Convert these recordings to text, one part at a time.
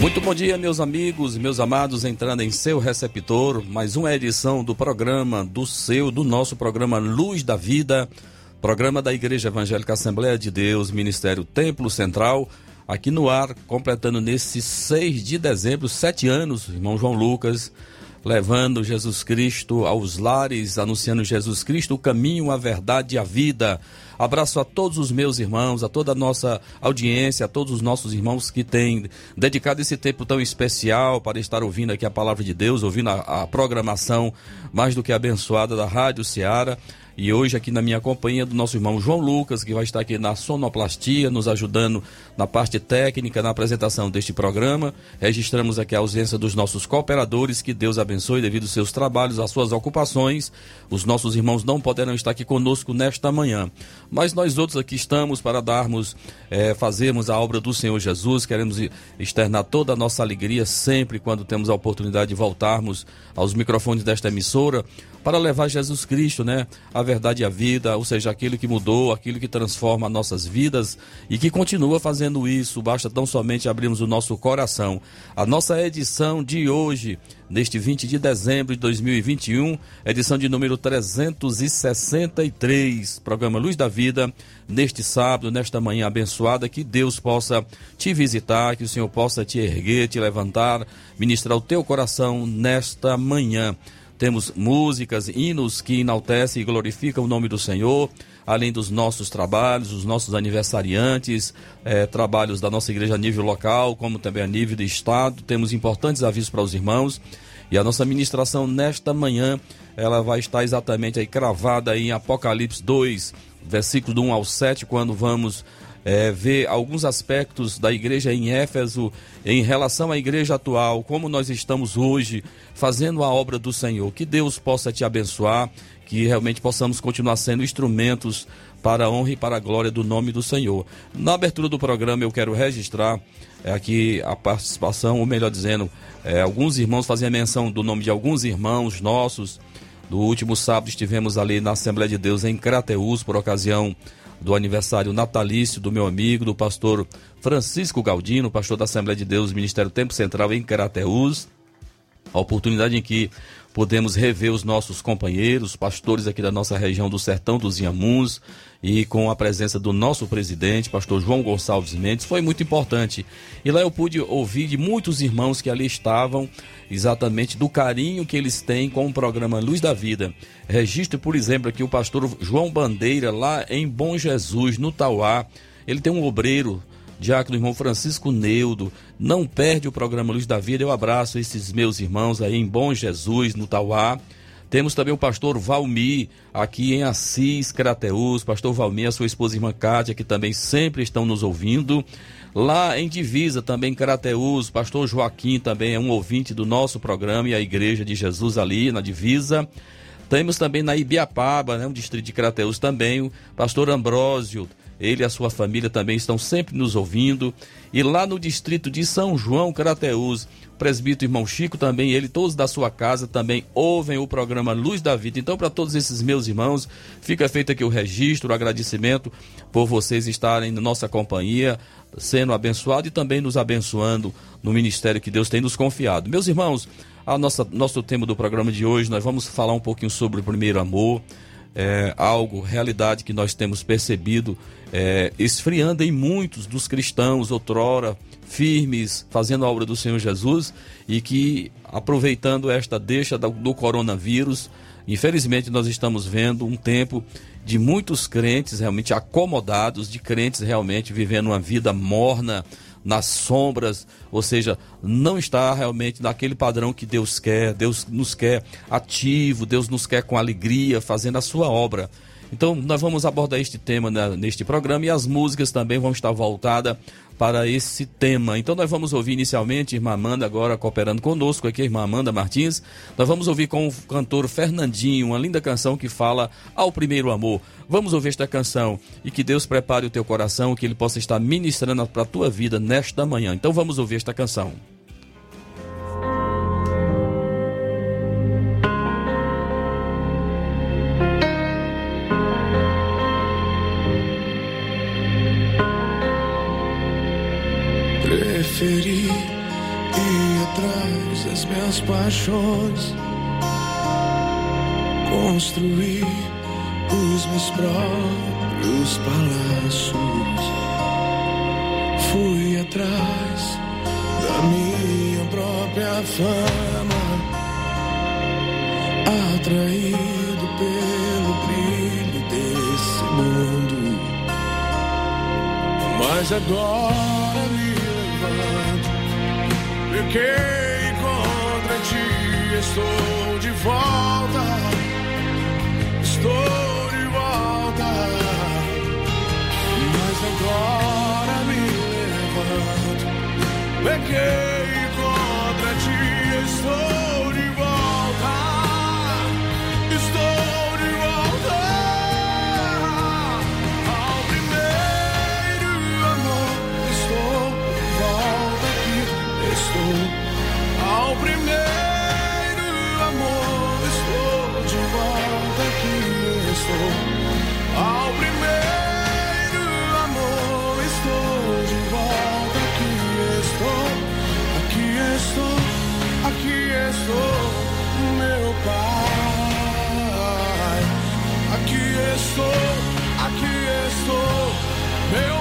Muito bom dia, meus amigos, meus amados, entrando em seu receptor, mais uma edição do programa do seu, do nosso programa Luz da Vida, programa da Igreja Evangélica Assembleia de Deus, Ministério Templo Central, aqui no ar, completando nesse 6 de dezembro, sete anos, irmão João Lucas, levando Jesus Cristo aos lares, anunciando Jesus Cristo, o caminho, a verdade e a vida. Abraço a todos os meus irmãos, a toda a nossa audiência, a todos os nossos irmãos que têm dedicado esse tempo tão especial para estar ouvindo aqui a palavra de Deus, ouvindo a, a programação mais do que abençoada da Rádio Ceará. E hoje aqui na minha companhia do nosso irmão João Lucas, que vai estar aqui na sonoplastia, nos ajudando na parte técnica, na apresentação deste programa. Registramos aqui a ausência dos nossos cooperadores, que Deus abençoe devido aos seus trabalhos, às suas ocupações. Os nossos irmãos não poderão estar aqui conosco nesta manhã. Mas nós outros aqui estamos para darmos, é, fazermos a obra do Senhor Jesus. Queremos externar toda a nossa alegria sempre quando temos a oportunidade de voltarmos aos microfones desta emissora para levar Jesus Cristo, né? A verdade e a vida, ou seja, aquilo que mudou, aquilo que transforma nossas vidas e que continua fazendo isso. Basta tão somente abrirmos o nosso coração. A nossa edição de hoje, neste 20 de dezembro de 2021, edição de número 363, programa Luz da Vida, neste sábado, nesta manhã abençoada, que Deus possa te visitar, que o Senhor possa te erguer, te levantar, ministrar o teu coração nesta manhã. Temos músicas, hinos que enaltecem e glorificam o nome do Senhor, além dos nossos trabalhos, os nossos aniversariantes, eh, trabalhos da nossa igreja a nível local, como também a nível de Estado. Temos importantes avisos para os irmãos. E a nossa ministração nesta manhã, ela vai estar exatamente aí cravada em Apocalipse 2, versículo do 1 ao 7, quando vamos é, ver alguns aspectos da igreja em Éfeso em relação à igreja atual, como nós estamos hoje fazendo a obra do Senhor. Que Deus possa te abençoar, que realmente possamos continuar sendo instrumentos para a honra e para a glória do nome do Senhor. Na abertura do programa eu quero registrar é, aqui a participação, ou melhor dizendo, é, alguns irmãos faziam menção do nome de alguns irmãos nossos. Do último sábado estivemos ali na Assembleia de Deus em Crateús por ocasião do aniversário natalício do meu amigo, do pastor Francisco Galdino, pastor da Assembleia de Deus, Ministério Tempo Central em Carateús. A oportunidade em que podemos rever os nossos companheiros, pastores aqui da nossa região do Sertão dos Inhamuns, e com a presença do nosso presidente, pastor João Gonçalves Mendes, foi muito importante. E lá eu pude ouvir de muitos irmãos que ali estavam, exatamente do carinho que eles têm com o programa Luz da Vida. Registro, por exemplo, aqui o pastor João Bandeira, lá em Bom Jesus, no Tauá. Ele tem um obreiro diácono irmão Francisco Neudo, não perde o programa Luz da Vida. Eu abraço esses meus irmãos aí em Bom Jesus, no Tauá. Temos também o pastor Valmi, aqui em Assis, Crateus. Pastor Valmi, a sua esposa irmã Cátia, que também sempre estão nos ouvindo. Lá em Divisa, também Crateus, pastor Joaquim também é um ouvinte do nosso programa e a Igreja de Jesus ali na Divisa. Temos também na Ibiapaba, né, um distrito de Crateus também, o pastor Ambrósio, ele e a sua família também estão sempre nos ouvindo. E lá no distrito de São João, Crateús, o presbítero irmão Chico também, ele, todos da sua casa também ouvem o programa Luz da Vida. Então, para todos esses meus irmãos, fica feito aqui o registro, o agradecimento por vocês estarem na nossa companhia, sendo abençoado e também nos abençoando no ministério que Deus tem nos confiado. Meus irmãos, a nossa, nosso tema do programa de hoje, nós vamos falar um pouquinho sobre o primeiro amor é, algo, realidade que nós temos percebido é, esfriando em muitos dos cristãos outrora firmes, fazendo a obra do Senhor Jesus e que, aproveitando esta deixa do, do coronavírus, infelizmente nós estamos vendo um tempo de muitos crentes realmente acomodados, de crentes realmente vivendo uma vida morna, nas sombras, ou seja, não está realmente naquele padrão que Deus quer. Deus nos quer ativo, Deus nos quer com alegria, fazendo a sua obra. Então, nós vamos abordar este tema neste programa e as músicas também vão estar voltadas para esse tema. Então, nós vamos ouvir inicialmente irmã Amanda, agora cooperando conosco aqui, irmã Amanda Martins. Nós vamos ouvir com o cantor Fernandinho, uma linda canção que fala ao primeiro amor. Vamos ouvir esta canção e que Deus prepare o teu coração, que Ele possa estar ministrando para a tua vida nesta manhã. Então, vamos ouvir esta canção. Preferi ir atrás das minhas paixões, construir os meus próprios palácios. Fui atrás da minha própria fama, atraído pelo brilho desse mundo. Mas agora Pequei contra ti, estou de volta, estou de volta, mas agora me levanto. Estou ao primeiro amor. Estou de volta aqui, estou, aqui estou, aqui estou, meu pai. Aqui estou, aqui estou, meu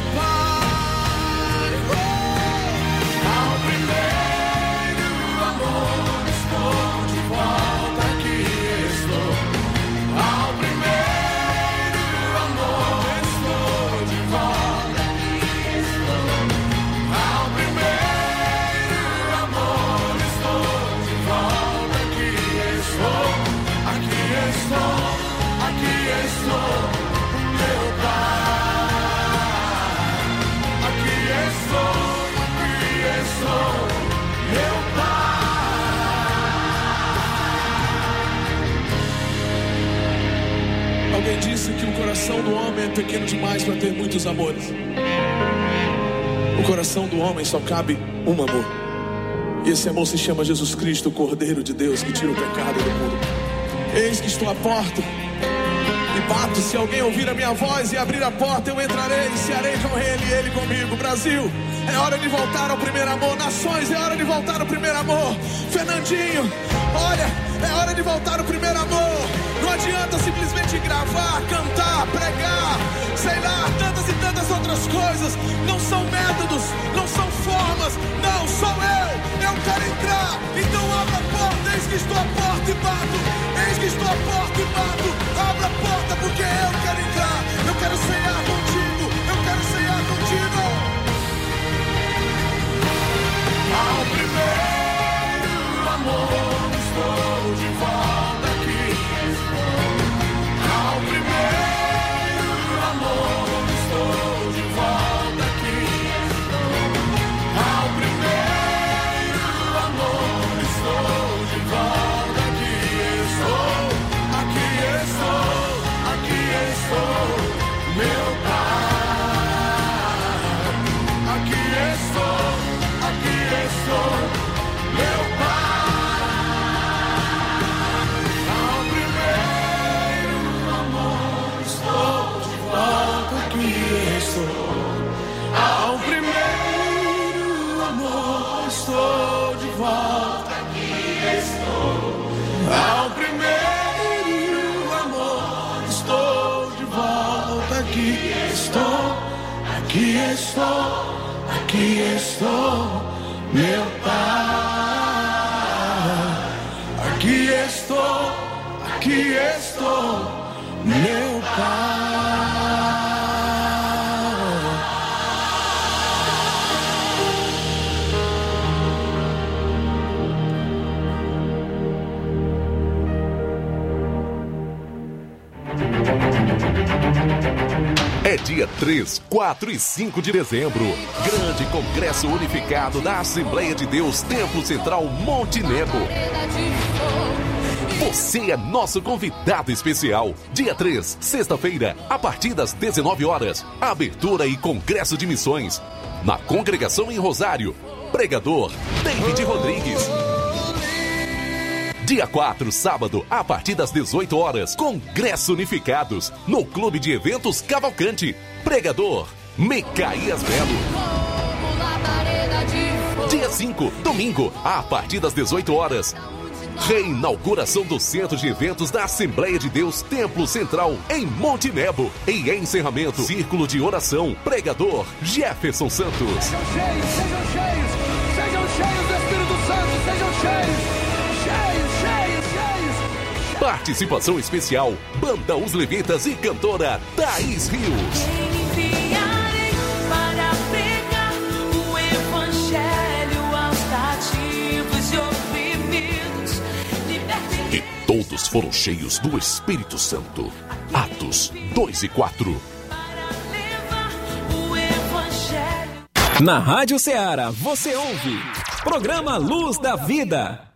coração do homem é pequeno demais para ter muitos amores. O coração do homem só cabe um amor. E esse amor se chama Jesus Cristo, o Cordeiro de Deus que tira o pecado do mundo. Eis que estou à porta e bato. Se alguém ouvir a minha voz e abrir a porta, eu entrarei e cearei com ele e ele comigo. Brasil, é hora de voltar ao primeiro amor. Nações, é hora de voltar ao primeiro amor. Fernandinho, olha, é hora de voltar ao primeiro amor. Não adianta simplesmente gravar, cantar, pregar, sei lá, tantas e tantas outras coisas. Não são métodos, não são formas, não, sou eu. Eu quero entrar, então abra a porta. Eis que estou à porta e bato. Eis que estou à porta e bato. Abra a porta porque eu quero entrar. Eu quero cear contigo, Ao primeiro amor estou de volta. Estou, aqui estou, meu Pai. Aqui estou, aqui estou, meu Pai. É dia 3, 4 e 5 de dezembro. Grande Congresso Unificado da Assembleia de Deus, Templo Central Monte Nebo. Você é nosso convidado especial. Dia 3, sexta-feira, a partir das 19 horas. Abertura e Congresso de Missões. Na congregação em Rosário. Pregador David Rodrigues. Dia 4, sábado, a partir das 18 horas, Congresso Unificados, no Clube de Eventos Cavalcante. Pregador, Mecaías Belo. Dia 5, domingo, a partir das 18 horas. Reinauguração do Centro de Eventos da Assembleia de Deus Templo Central, em Monte Nebo. E encerramento, Círculo de Oração, Pregador, Jefferson Santos. Participação especial, Banda Os Levitas e cantora Thaís Rios. E todos foram cheios do Espírito Santo. Atos 2 e 4. Na Rádio Ceará, você ouve. Programa Luz da Vida.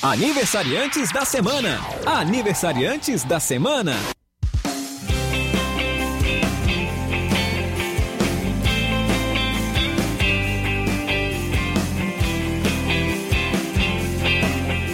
Aniversariantes da semana. Aniversariantes da semana.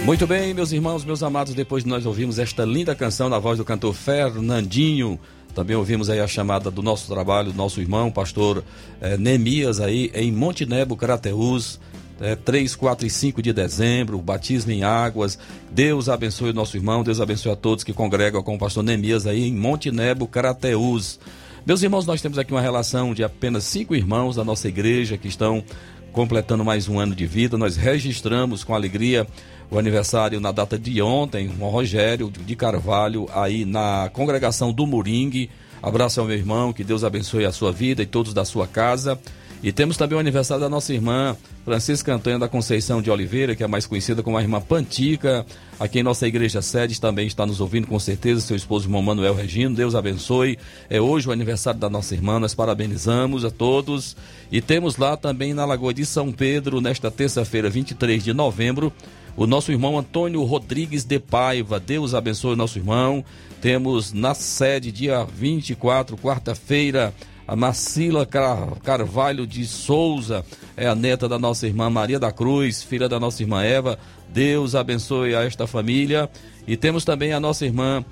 Muito bem, meus irmãos, meus amados, depois de nós ouvirmos esta linda canção na voz do cantor Fernandinho, também ouvimos aí a chamada do nosso trabalho, do nosso irmão, pastor eh, Nemias aí em Montenebo, Crateús, é, 3, 4 e 5 de dezembro, batismo em águas. Deus abençoe o nosso irmão, Deus abençoe a todos que congregam com o pastor Neemias aí em Monte Nebo, Carateús. Meus irmãos, nós temos aqui uma relação de apenas cinco irmãos da nossa igreja que estão completando mais um ano de vida. Nós registramos com alegria o aniversário na data de ontem, o Rogério de Carvalho, aí na congregação do Moringue. Abraço ao meu irmão, que Deus abençoe a sua vida e todos da sua casa. E temos também o aniversário da nossa irmã Francisca Antônia da Conceição de Oliveira, que é mais conhecida como a irmã Pantica, aqui em nossa igreja sede também está nos ouvindo com certeza, seu esposo irmão Manuel Regino, Deus abençoe. É hoje o aniversário da nossa irmã, nós parabenizamos a todos. E temos lá também na Lagoa de São Pedro, nesta terça-feira, 23 de novembro, o nosso irmão Antônio Rodrigues de Paiva. Deus abençoe o nosso irmão. Temos na sede, dia 24, quarta-feira, a Marcila Carvalho de Souza é a neta da nossa irmã Maria da Cruz, filha da nossa irmã Eva. Deus abençoe a esta família. E temos também a nossa irmã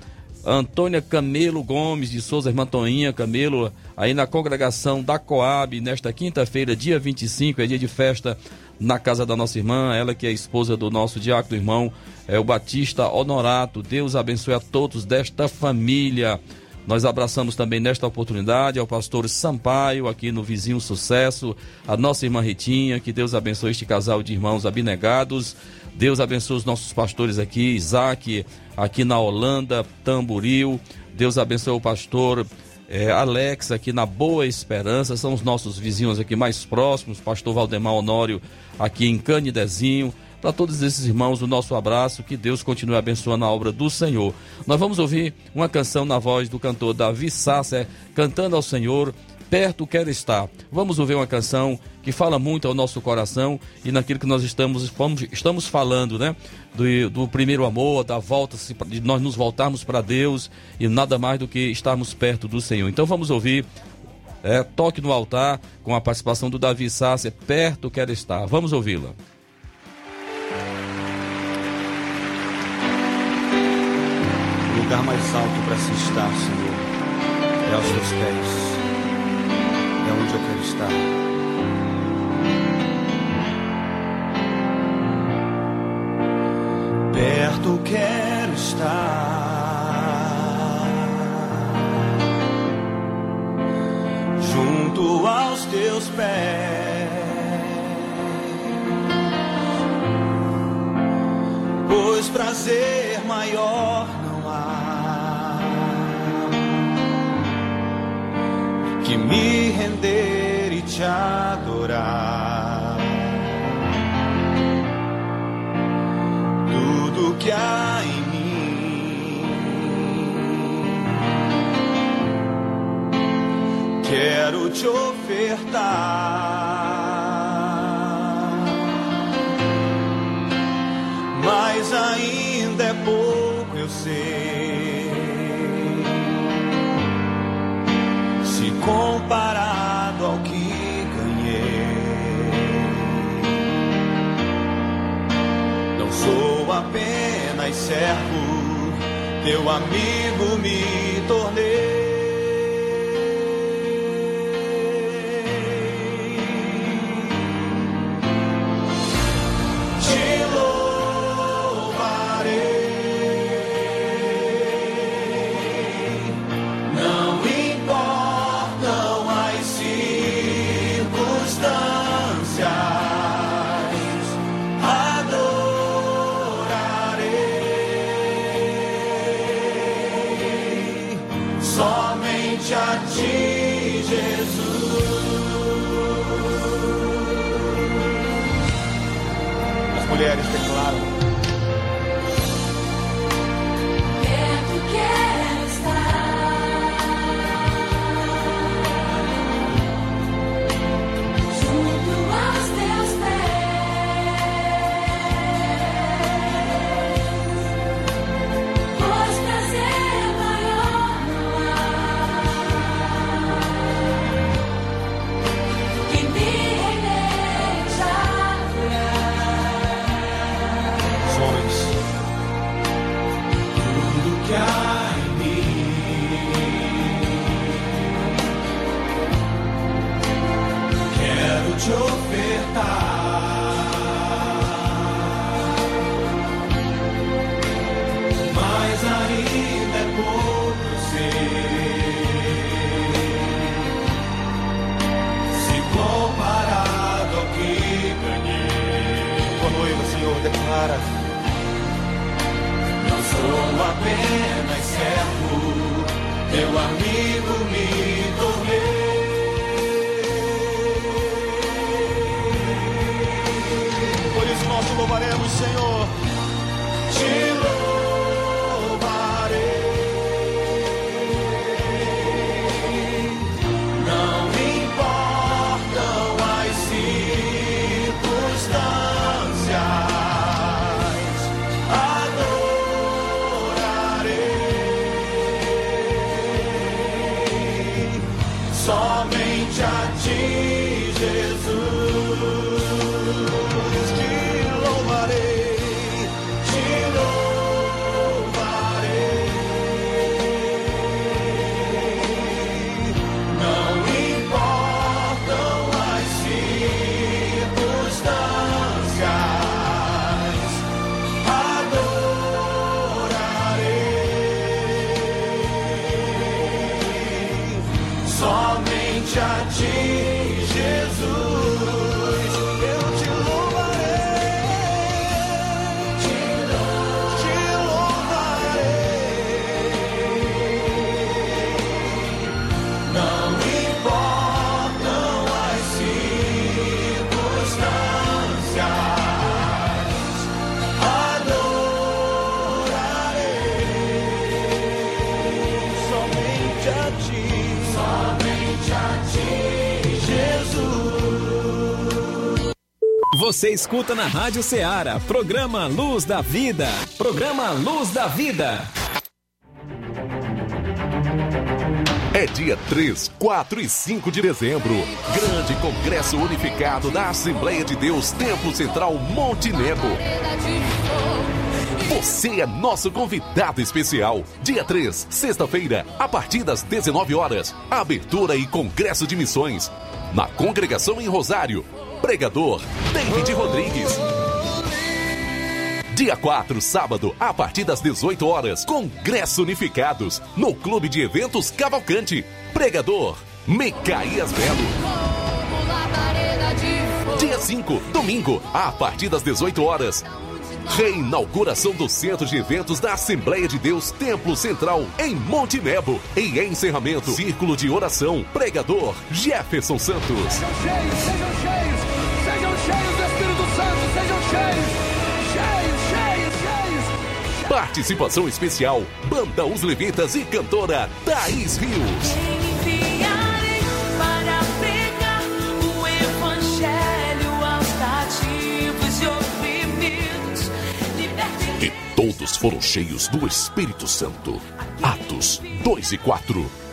Antônia Camelo Gomes de Souza, irmã Toninha Camelo, aí na congregação da Coab, nesta quinta-feira, dia 25, é dia de festa na casa da nossa irmã, ela que é esposa do nosso diácono irmão, é o Batista Honorato. Deus abençoe a todos desta família. Nós abraçamos também nesta oportunidade ao pastor Sampaio, aqui no Vizinho Sucesso, a nossa irmã Ritinha, que Deus abençoe este casal de irmãos abnegados. Deus abençoe os nossos pastores aqui, Isaac, aqui na Holanda, Tamboril. Deus abençoe o pastor é, Alex, aqui na Boa Esperança, são os nossos vizinhos aqui mais próximos, pastor Valdemar Honório, aqui em Canidezinho. Para todos esses irmãos, o nosso abraço, que Deus continue abençoando a obra do Senhor. Nós vamos ouvir uma canção na voz do cantor Davi Sasser, cantando ao Senhor, Perto Quero Estar. Vamos ouvir uma canção que fala muito ao nosso coração e naquilo que nós estamos, estamos falando, né? Do, do primeiro amor, da volta, de nós nos voltarmos para Deus e nada mais do que estarmos perto do Senhor. Então vamos ouvir é, Toque no Altar com a participação do Davi Sasser, Perto Quero Estar. Vamos ouvi-la. Lugar mais alto para se estar, Senhor, é aos teus pés. É onde eu quero estar. Perto quero estar, junto aos teus pés. Pois prazer maior que me render e te adorar. Tudo que há em mim te ofertar. Mas ainda é pouco, eu sei. Comparado ao que ganhei, não sou apenas servo, teu amigo me tornei. Te Você escuta na Rádio Ceará, programa Luz da Vida. Programa Luz da Vida. É dia 3, 4 e 5 de dezembro. Grande Congresso Unificado da Assembleia de Deus Templo Central Monte. Você é nosso convidado especial. Dia 3, sexta-feira, a partir das 19 horas. Abertura e Congresso de Missões. Na congregação em Rosário. Pregador David Rodrigues. Dia 4, sábado, a partir das 18 horas, Congresso Unificados, no Clube de Eventos Cavalcante. Pregador, Micaías Belo. Dia 5, domingo, a partir das 18 horas. Reinauguração do Centro de Eventos da Assembleia de Deus Templo Central, em Monte Nebo. E encerramento, Círculo de Oração, Pregador, Jefferson Santos. Sejam cheios, sejam cheios, Participação especial, Banda Os Levitas e cantora Thaís Rios. E todos foram cheios do Espírito Santo. Atos 2 e 4.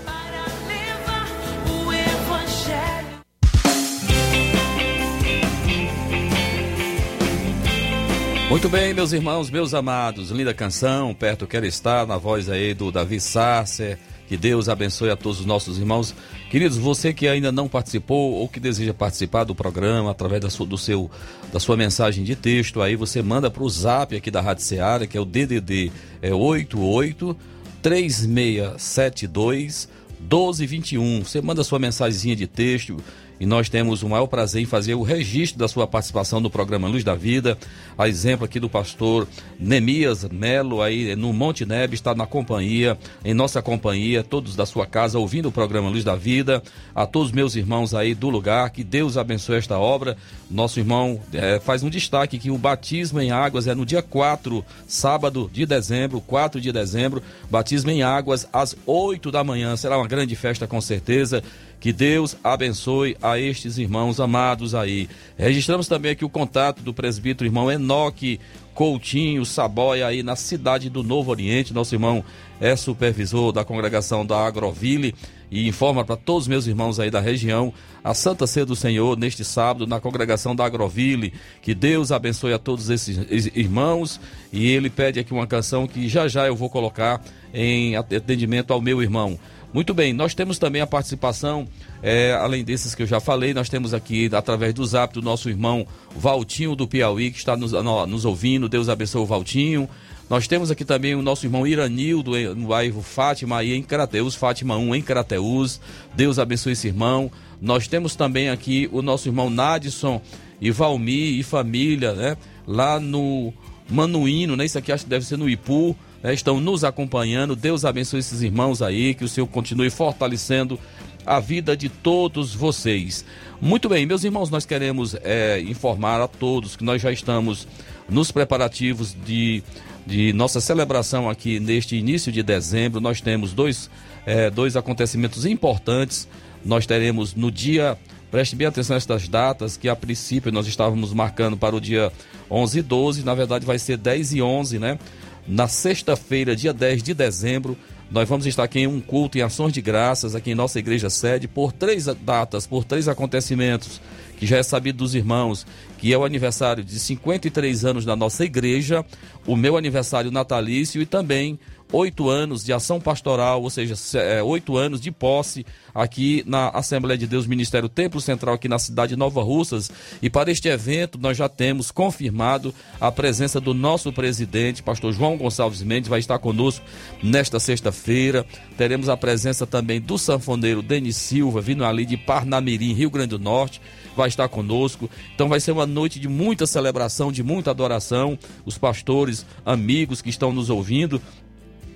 Muito bem, meus irmãos, meus amados, linda canção, perto quero estar, na voz aí do Davi Sasser. Que Deus abençoe a todos os nossos irmãos. Queridos, você que ainda não participou ou que deseja participar do programa através da sua, do seu, da sua mensagem de texto, aí você manda para o zap aqui da Rádio Seara, que é o DDD é 88 3672 1221. Você manda sua mensagenzinha de texto e nós temos o maior prazer em fazer o registro da sua participação no programa Luz da Vida. A exemplo aqui do pastor Nemias Melo, aí no Monte Nebe, está na companhia, em nossa companhia, todos da sua casa, ouvindo o programa Luz da Vida. A todos os meus irmãos aí do lugar, que Deus abençoe esta obra. Nosso irmão eh, faz um destaque que o batismo em águas é no dia 4, sábado de dezembro, 4 de dezembro, batismo em águas às 8 da manhã. Será uma grande festa com certeza. Que Deus abençoe a estes irmãos amados aí. Registramos também aqui o contato do presbítero irmão Enoque Coutinho Saboia aí na cidade do Novo Oriente. Nosso irmão é supervisor da congregação da Agroville e informa para todos os meus irmãos aí da região a Santa Ceia do Senhor neste sábado na congregação da Agroville. Que Deus abençoe a todos esses irmãos e ele pede aqui uma canção que já já eu vou colocar em atendimento ao meu irmão. Muito bem, nós temos também a participação, é, além desses que eu já falei, nós temos aqui, através do zap, do nosso irmão Valtinho do Piauí, que está nos, no- nos ouvindo. Deus abençoe o Valtinho. Nós temos aqui também o nosso irmão Iranildo, no bairro Fátima, aí em Crateus, Fátima 1, em Crateus. Deus abençoe esse irmão. Nós temos também aqui o nosso irmão Nadson e Valmir e família, né? Lá no Manuíno, né? Isso aqui acho que deve ser no Ipu né, estão nos acompanhando. Deus abençoe esses irmãos aí, que o Senhor continue fortalecendo a vida de todos vocês. Muito bem, meus irmãos, nós queremos é, informar a todos que nós já estamos nos preparativos de, de nossa celebração aqui neste início de dezembro. Nós temos dois, é, dois acontecimentos importantes. Nós teremos no dia Preste bem atenção a estas datas, que a princípio nós estávamos marcando para o dia 11 e 12, na verdade vai ser 10 e 11, né? Na sexta-feira, dia 10 de dezembro, nós vamos estar aqui em um culto em ações de graças, aqui em nossa igreja sede, por três datas, por três acontecimentos, que já é sabido dos irmãos, que é o aniversário de 53 anos da nossa igreja, o meu aniversário natalício e também oito anos de ação pastoral, ou seja, se- é, oito anos de posse aqui na Assembleia de Deus Ministério Templo Central aqui na cidade de Nova Russas. E para este evento nós já temos confirmado a presença do nosso presidente, pastor João Gonçalves Mendes, vai estar conosco nesta sexta-feira. Teremos a presença também do sanfoneiro Denis Silva, vindo ali de Parnamirim, Rio Grande do Norte vai estar conosco. Então vai ser uma noite de muita celebração, de muita adoração. Os pastores, amigos que estão nos ouvindo,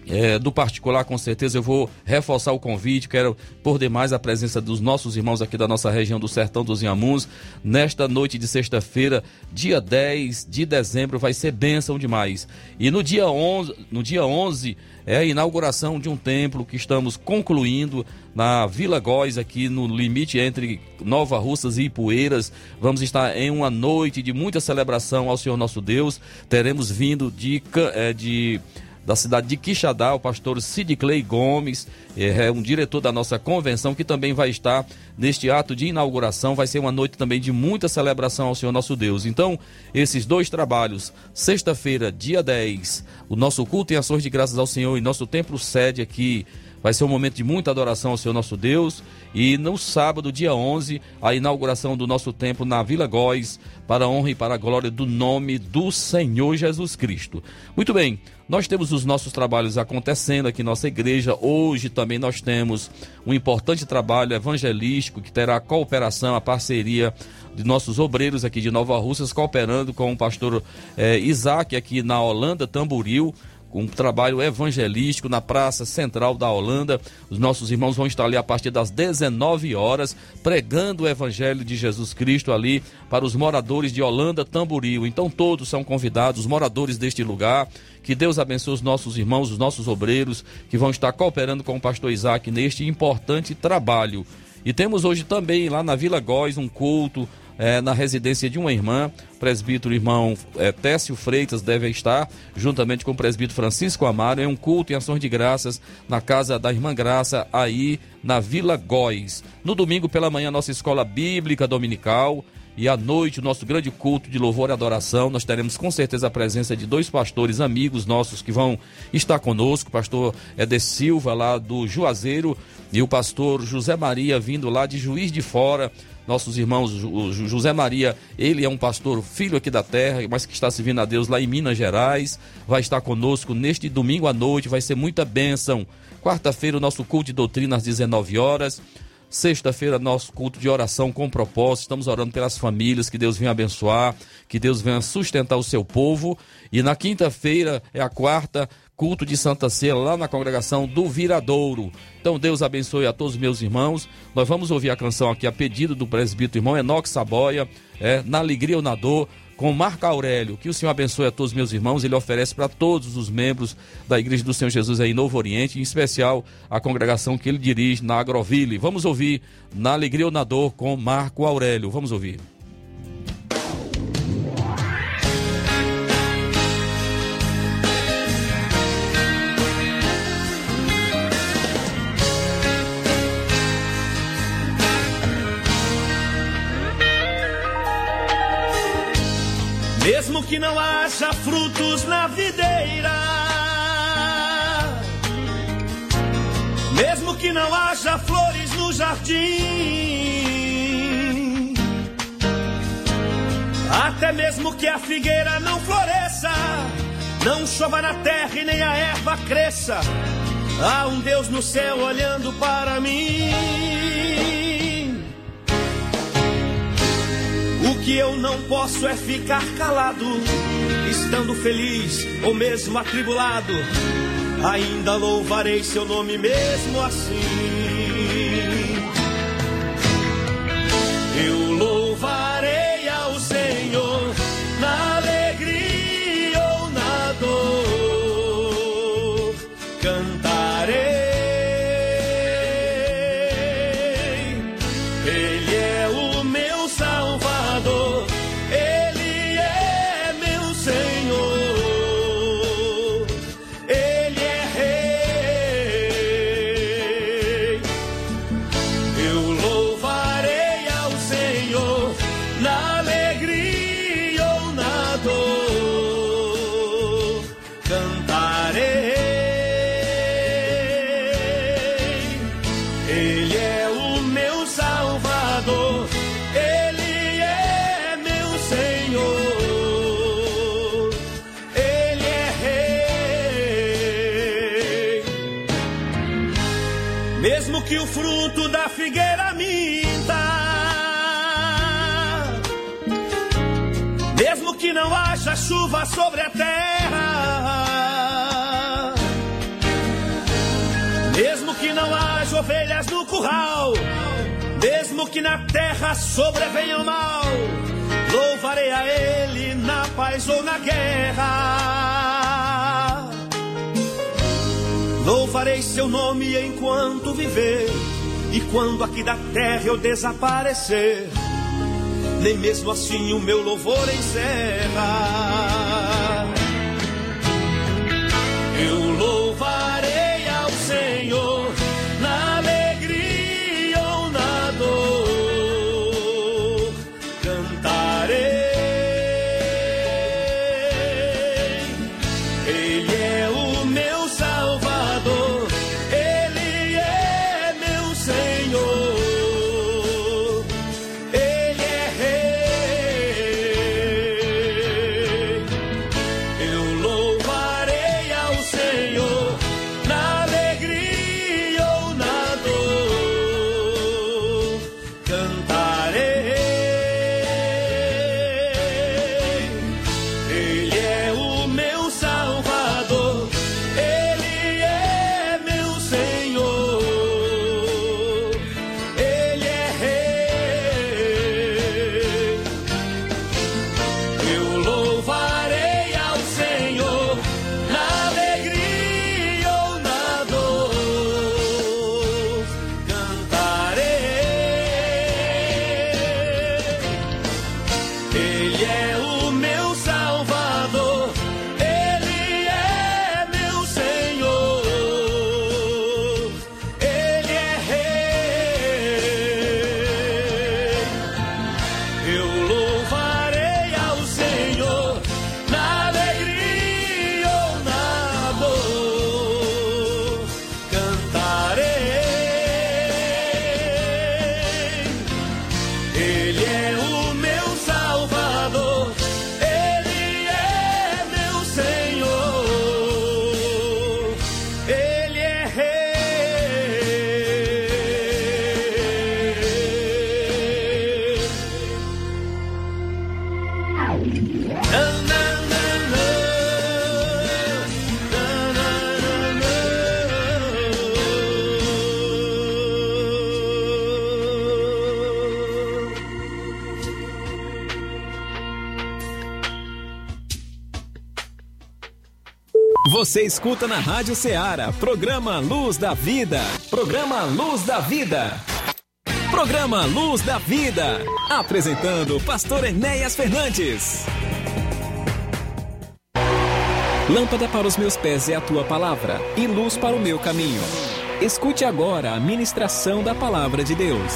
é, do particular, com certeza, eu vou reforçar o convite. Quero, por demais, a presença dos nossos irmãos aqui da nossa região do Sertão dos Inhamuns. Nesta noite de sexta-feira, dia 10 de dezembro, vai ser bênção demais. E no dia 11, no dia 11 é a inauguração de um templo que estamos concluindo na Vila Góis, aqui no limite entre Nova Russas e Ipueiras. Vamos estar em uma noite de muita celebração ao Senhor nosso Deus. Teremos vindo de, eh, de da cidade de Quixadá, o pastor Sid Clay Gomes, é um diretor da nossa convenção que também vai estar neste ato de inauguração. Vai ser uma noite também de muita celebração ao Senhor nosso Deus. Então, esses dois trabalhos, sexta-feira, dia 10, o nosso culto em ações de graças ao Senhor e nosso templo sede aqui. Vai ser um momento de muita adoração ao Senhor nosso Deus. E no sábado, dia 11, a inauguração do nosso templo na Vila Góis, para a honra e para a glória do nome do Senhor Jesus Cristo. Muito bem, nós temos os nossos trabalhos acontecendo aqui em nossa igreja. Hoje também nós temos um importante trabalho evangelístico que terá a cooperação, a parceria de nossos obreiros aqui de Nova Russas, cooperando com o pastor eh, Isaac aqui na Holanda, Tamboril um trabalho evangelístico na Praça Central da Holanda. Os nossos irmãos vão estar ali a partir das 19 horas, pregando o Evangelho de Jesus Cristo ali para os moradores de Holanda, Tamboril. Então todos são convidados, os moradores deste lugar. Que Deus abençoe os nossos irmãos, os nossos obreiros, que vão estar cooperando com o pastor Isaac neste importante trabalho. E temos hoje também lá na Vila Góis um culto é, na residência de uma irmã. O presbítero irmão é, Técio Freitas deve estar, juntamente com o presbítero Francisco Amaro, em um culto em ações de graças na casa da irmã Graça, aí na Vila Góis. No domingo pela manhã, nossa escola bíblica dominical. E à noite, o nosso grande culto de louvor e adoração, nós teremos com certeza a presença de dois pastores amigos nossos que vão estar conosco, o pastor Eder Silva, lá do Juazeiro, e o pastor José Maria, vindo lá de Juiz de Fora. Nossos irmãos, o José Maria, ele é um pastor filho aqui da terra, mas que está servindo a Deus lá em Minas Gerais, vai estar conosco neste domingo à noite, vai ser muita bênção. Quarta-feira, o nosso culto de doutrina às 19 horas. Sexta-feira, nosso culto de oração com propósito. Estamos orando pelas famílias, que Deus venha abençoar, que Deus venha sustentar o seu povo. E na quinta-feira, é a quarta, culto de Santa Ceia, lá na congregação do Viradouro. Então, Deus abençoe a todos os meus irmãos. Nós vamos ouvir a canção aqui a pedido do presbítero irmão Enoque Saboia, é, Na Alegria ou na Dor com Marco Aurélio. Que o Senhor abençoe a todos meus irmãos. Ele oferece para todos os membros da Igreja do Senhor Jesus aí em Novo Oriente, em especial a congregação que ele dirige na Agroville. Vamos ouvir Na Alegria ou na Dor com Marco Aurélio. Vamos ouvir. Mesmo que não haja frutos na videira, mesmo que não haja flores no jardim, até mesmo que a figueira não floresça, não chova na terra e nem a erva cresça, há um Deus no céu olhando para mim. Que eu não posso é ficar calado, estando feliz ou mesmo atribulado. Ainda louvarei seu nome mesmo assim. Chuva sobre a terra, mesmo que não haja ovelhas no curral, mesmo que na terra sobrevenha o mal, louvarei a Ele na paz ou na guerra. Louvarei seu nome enquanto viver, e quando aqui da terra eu desaparecer, nem mesmo assim o meu louvor encerra. Eu louvarei Você escuta na Rádio Ceará, programa Luz da Vida. Programa Luz da Vida. Programa Luz da Vida. Apresentando Pastor Enéas Fernandes. Lâmpada para os meus pés é a tua palavra e luz para o meu caminho. Escute agora a ministração da palavra de Deus.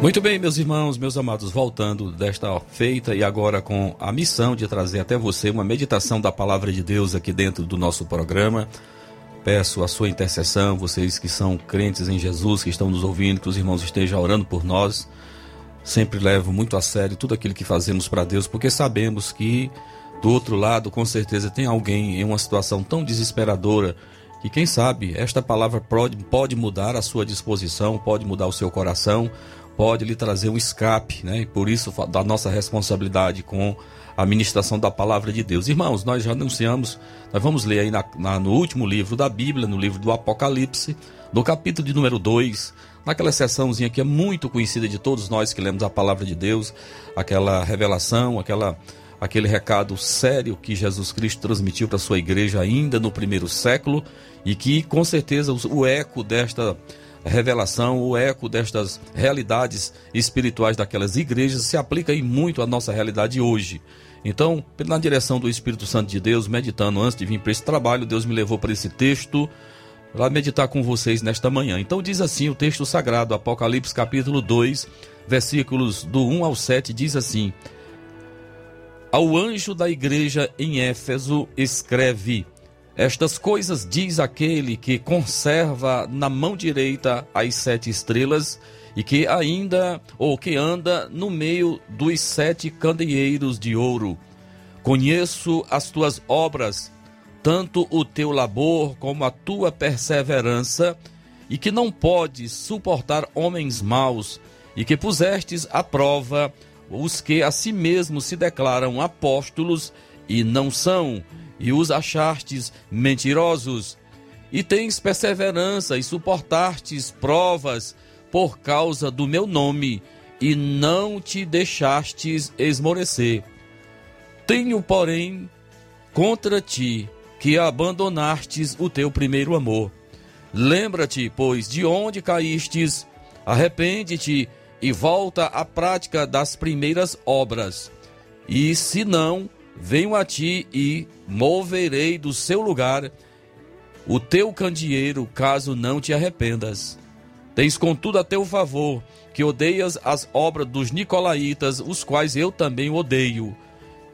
Muito bem, meus irmãos, meus amados, voltando desta feita e agora com a missão de trazer até você uma meditação da palavra de Deus aqui dentro do nosso programa. Peço a sua intercessão, vocês que são crentes em Jesus, que estão nos ouvindo, que os irmãos estejam orando por nós. Sempre levo muito a sério tudo aquilo que fazemos para Deus, porque sabemos que do outro lado, com certeza, tem alguém em uma situação tão desesperadora que, quem sabe, esta palavra pode, pode mudar a sua disposição, pode mudar o seu coração pode lhe trazer um escape, né? E por isso da nossa responsabilidade com a ministração da palavra de Deus. Irmãos, nós já anunciamos, nós vamos ler aí na, na, no último livro da Bíblia, no livro do Apocalipse, no capítulo de número 2, naquela sessãozinha que é muito conhecida de todos nós que lemos a palavra de Deus, aquela revelação, aquela aquele recado sério que Jesus Cristo transmitiu para a sua igreja ainda no primeiro século e que com certeza o eco desta revelação, o eco destas realidades espirituais daquelas igrejas se aplica aí muito à nossa realidade hoje. Então, na direção do Espírito Santo de Deus, meditando antes de vir para esse trabalho, Deus me levou para esse texto para meditar com vocês nesta manhã. Então diz assim o texto sagrado, Apocalipse capítulo 2, versículos do 1 ao 7, diz assim: Ao anjo da igreja em Éfeso escreve: estas coisas diz aquele que conserva na mão direita as sete estrelas e que ainda ou que anda no meio dos sete candeeiros de ouro. Conheço as tuas obras, tanto o teu labor como a tua perseverança, e que não podes suportar homens maus, e que pusestes à prova os que a si mesmos se declaram apóstolos e não são e os achartes mentirosos, e tens perseverança e suportastes provas por causa do meu nome, e não te deixastes esmorecer. Tenho, porém, contra ti que abandonastes o teu primeiro amor. Lembra-te, pois, de onde caístes, arrepende-te e volta à prática das primeiras obras. E se não, venho a ti e moverei do seu lugar o teu candeeiro, caso não te arrependas. Tens contudo a teu favor que odeias as obras dos nicolaítas, os quais eu também odeio.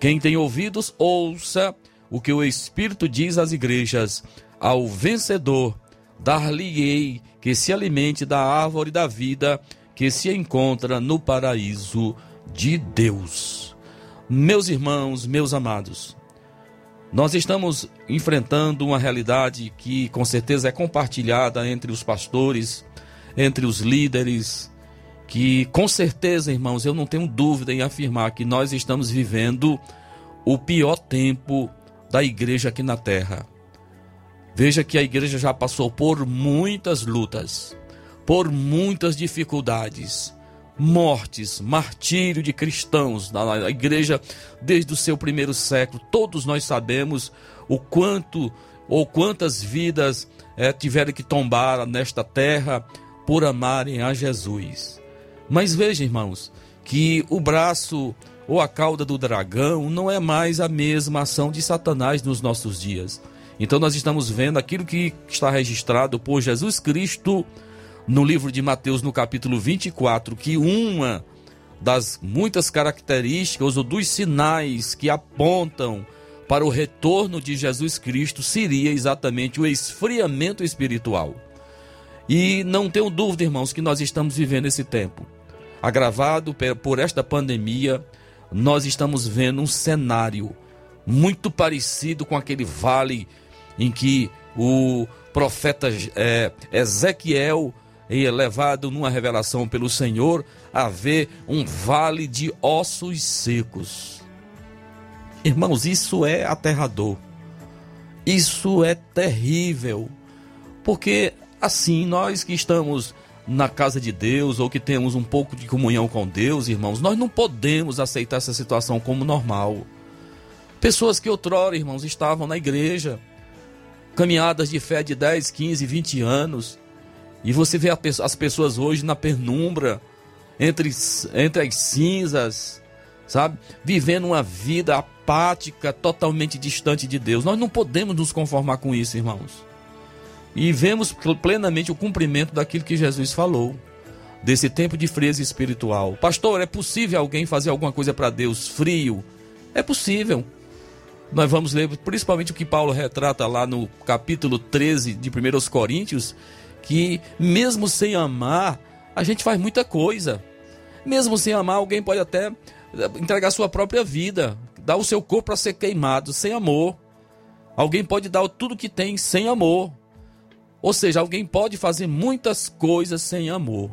Quem tem ouvidos, ouça o que o Espírito diz às igrejas. Ao vencedor, dar-lhe-ei que se alimente da árvore da vida que se encontra no paraíso de Deus. Meus irmãos, meus amados, nós estamos enfrentando uma realidade que com certeza é compartilhada entre os pastores, entre os líderes, que com certeza, irmãos, eu não tenho dúvida em afirmar que nós estamos vivendo o pior tempo da igreja aqui na terra. Veja que a igreja já passou por muitas lutas, por muitas dificuldades, mortes, martírio de cristãos na igreja desde o seu primeiro século. Todos nós sabemos o quanto ou quantas vidas é, tiveram que tombar nesta terra por amarem a Jesus. Mas veja, irmãos, que o braço ou a cauda do dragão não é mais a mesma ação de Satanás nos nossos dias. Então nós estamos vendo aquilo que está registrado por Jesus Cristo no livro de Mateus, no capítulo 24, que uma das muitas características ou dos sinais que apontam para o retorno de Jesus Cristo seria exatamente o esfriamento espiritual. E não tenho dúvida, irmãos, que nós estamos vivendo esse tempo. Agravado por esta pandemia, nós estamos vendo um cenário muito parecido com aquele vale em que o profeta é, Ezequiel e é levado numa revelação pelo Senhor a ver um vale de ossos secos. Irmãos, isso é aterrador. Isso é terrível. Porque assim, nós que estamos na casa de Deus ou que temos um pouco de comunhão com Deus, irmãos, nós não podemos aceitar essa situação como normal. Pessoas que outrora, irmãos, estavam na igreja, caminhadas de fé de 10, 15, 20 anos, e você vê as pessoas hoje na penumbra, entre, entre as cinzas, sabe? Vivendo uma vida apática, totalmente distante de Deus. Nós não podemos nos conformar com isso, irmãos. E vemos plenamente o cumprimento daquilo que Jesus falou, desse tempo de frieza espiritual. Pastor, é possível alguém fazer alguma coisa para Deus frio? É possível. Nós vamos ler principalmente o que Paulo retrata lá no capítulo 13 de 1 Coríntios, que mesmo sem amar, a gente faz muita coisa. Mesmo sem amar, alguém pode até entregar sua própria vida, dar o seu corpo para ser queimado sem amor. Alguém pode dar tudo que tem sem amor. Ou seja, alguém pode fazer muitas coisas sem amor.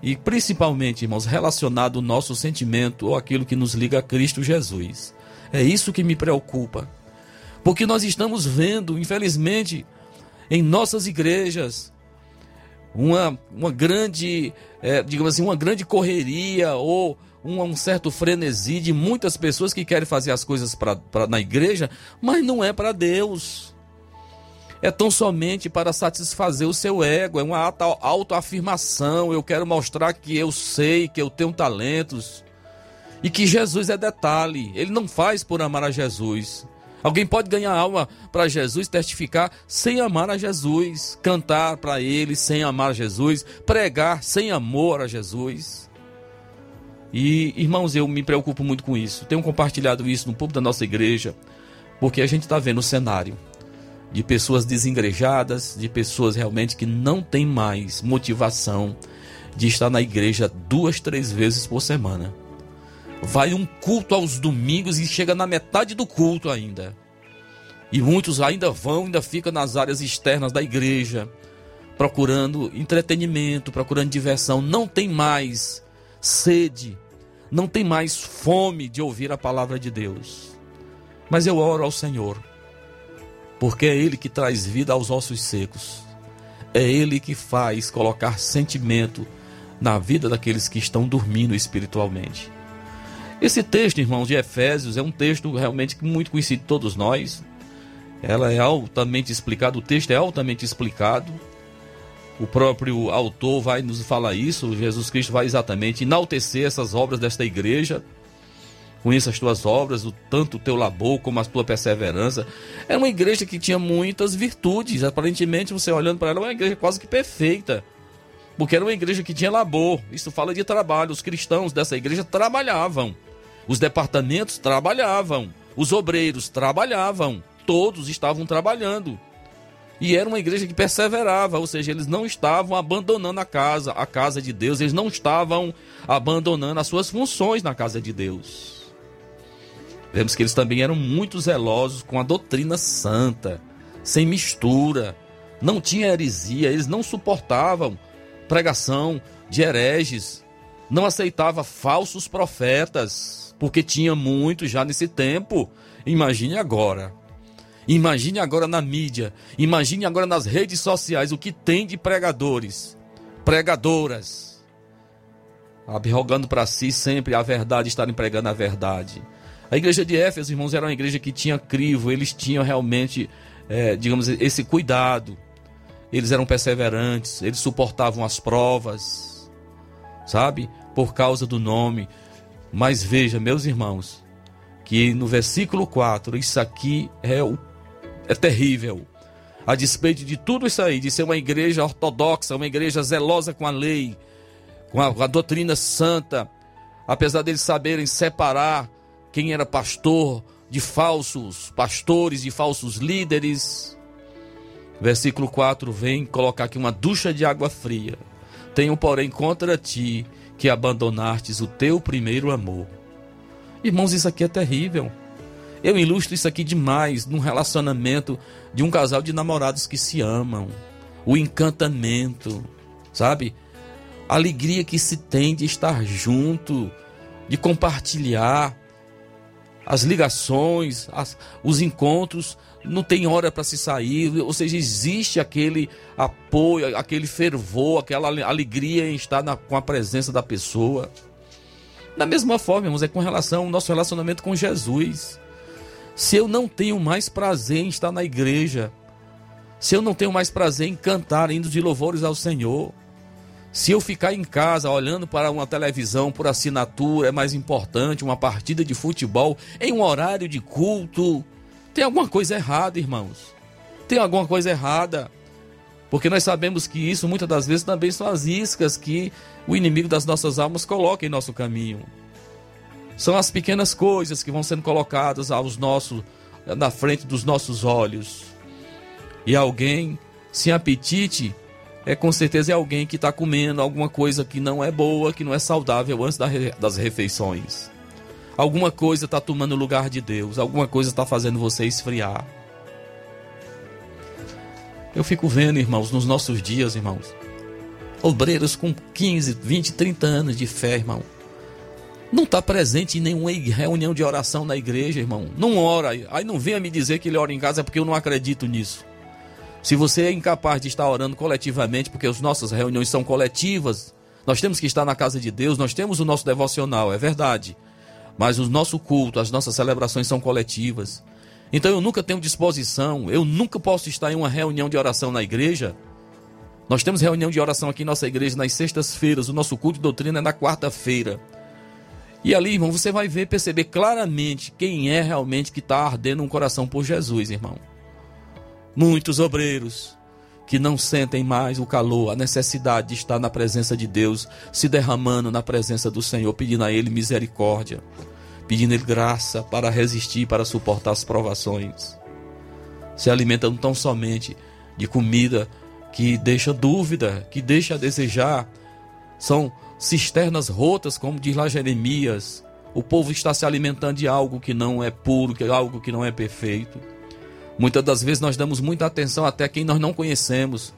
E principalmente, irmãos, relacionado ao nosso sentimento ou aquilo que nos liga a Cristo Jesus. É isso que me preocupa. Porque nós estamos vendo, infelizmente, em nossas igrejas, uma, uma grande, é, digamos assim, uma grande correria ou um, um, certo frenesi de muitas pessoas que querem fazer as coisas pra, pra na igreja, mas não é para Deus é tão somente para satisfazer o seu ego, é uma autoafirmação. Eu quero mostrar que eu sei, que eu tenho talentos e que Jesus é detalhe. Ele não faz por amar a Jesus. Alguém pode ganhar alma para Jesus, testificar sem amar a Jesus, cantar para ele sem amar a Jesus, pregar sem amor a Jesus. E irmãos, eu me preocupo muito com isso. Tenho compartilhado isso no público da nossa igreja, porque a gente está vendo o cenário de pessoas desengrejadas, de pessoas realmente que não têm mais motivação de estar na igreja duas, três vezes por semana. Vai um culto aos domingos e chega na metade do culto ainda. E muitos ainda vão, ainda ficam nas áreas externas da igreja, procurando entretenimento, procurando diversão. Não tem mais sede, não tem mais fome de ouvir a palavra de Deus. Mas eu oro ao Senhor porque é Ele que traz vida aos ossos secos. É Ele que faz colocar sentimento na vida daqueles que estão dormindo espiritualmente. Esse texto, irmãos, de Efésios, é um texto realmente muito conhecido de todos nós. Ela é altamente explicada, o texto é altamente explicado. O próprio autor vai nos falar isso, Jesus Cristo vai exatamente enaltecer essas obras desta igreja Conheça as tuas obras, o tanto o teu labor como a tua perseverança. Era uma igreja que tinha muitas virtudes. Aparentemente, você olhando para ela, é uma igreja quase que perfeita. Porque era uma igreja que tinha labor. Isso fala de trabalho. Os cristãos dessa igreja trabalhavam. Os departamentos trabalhavam. Os obreiros trabalhavam. Todos estavam trabalhando. E era uma igreja que perseverava, ou seja, eles não estavam abandonando a casa, a casa de Deus, eles não estavam abandonando as suas funções na casa de Deus. Vemos que eles também eram muito zelosos com a doutrina santa, sem mistura, não tinha heresia, eles não suportavam pregação de hereges, não aceitava falsos profetas, porque tinha muitos já nesse tempo. Imagine agora. Imagine agora na mídia, imagine agora nas redes sociais o que tem de pregadores, pregadoras, arrogando para si sempre a verdade, estarem pregando a verdade a igreja de Éfeso, irmãos, era uma igreja que tinha crivo, eles tinham realmente, é, digamos, esse cuidado. Eles eram perseverantes, eles suportavam as provas, sabe? Por causa do nome. Mas veja, meus irmãos, que no versículo 4, isso aqui é, o, é terrível. A despeito de tudo isso aí, de ser uma igreja ortodoxa, uma igreja zelosa com a lei, com a, com a doutrina santa, apesar deles saberem separar quem era pastor de falsos pastores e falsos líderes. Versículo 4 vem colocar aqui uma ducha de água fria. Tenho, porém, contra ti que abandonastes o teu primeiro amor. Irmãos, isso aqui é terrível. Eu ilustro isso aqui demais num relacionamento de um casal de namorados que se amam. O encantamento, sabe? A alegria que se tem de estar junto, de compartilhar as ligações, as, os encontros não tem hora para se sair, ou seja, existe aquele apoio, aquele fervor, aquela alegria em estar na, com a presença da pessoa. Da mesma forma, irmãos, é com relação ao nosso relacionamento com Jesus. Se eu não tenho mais prazer em estar na igreja, se eu não tenho mais prazer em cantar, indo de louvores ao Senhor, se eu ficar em casa olhando para uma televisão por assinatura é mais importante, uma partida de futebol em um horário de culto, tem alguma coisa errada, irmãos. Tem alguma coisa errada. Porque nós sabemos que isso muitas das vezes também são as iscas que o inimigo das nossas almas coloca em nosso caminho. São as pequenas coisas que vão sendo colocadas aos nossos na frente dos nossos olhos. E alguém sem apetite é com certeza alguém que está comendo alguma coisa que não é boa, que não é saudável antes das refeições. Alguma coisa está tomando o lugar de Deus, alguma coisa está fazendo você esfriar. Eu fico vendo, irmãos, nos nossos dias, irmãos, obreiros com 15, 20, 30 anos de fé, irmão. Não está presente em nenhuma reunião de oração na igreja, irmão. Não ora. Aí não venha me dizer que ele ora em casa porque eu não acredito nisso. Se você é incapaz de estar orando coletivamente, porque as nossas reuniões são coletivas, nós temos que estar na casa de Deus, nós temos o nosso devocional, é verdade. Mas o nosso culto, as nossas celebrações são coletivas. Então eu nunca tenho disposição, eu nunca posso estar em uma reunião de oração na igreja. Nós temos reunião de oração aqui em nossa igreja nas sextas-feiras, o nosso culto de doutrina é na quarta-feira. E ali, irmão, você vai ver, perceber claramente quem é realmente que está ardendo um coração por Jesus, irmão. Muitos obreiros que não sentem mais o calor, a necessidade de estar na presença de Deus, se derramando na presença do Senhor, pedindo a Ele misericórdia, pedindo a Ele graça para resistir, para suportar as provações. Se alimentam tão somente de comida que deixa dúvida, que deixa a desejar. São cisternas rotas, como diz lá Jeremias. O povo está se alimentando de algo que não é puro, que é algo que não é perfeito. Muitas das vezes nós damos muita atenção até quem nós não conhecemos,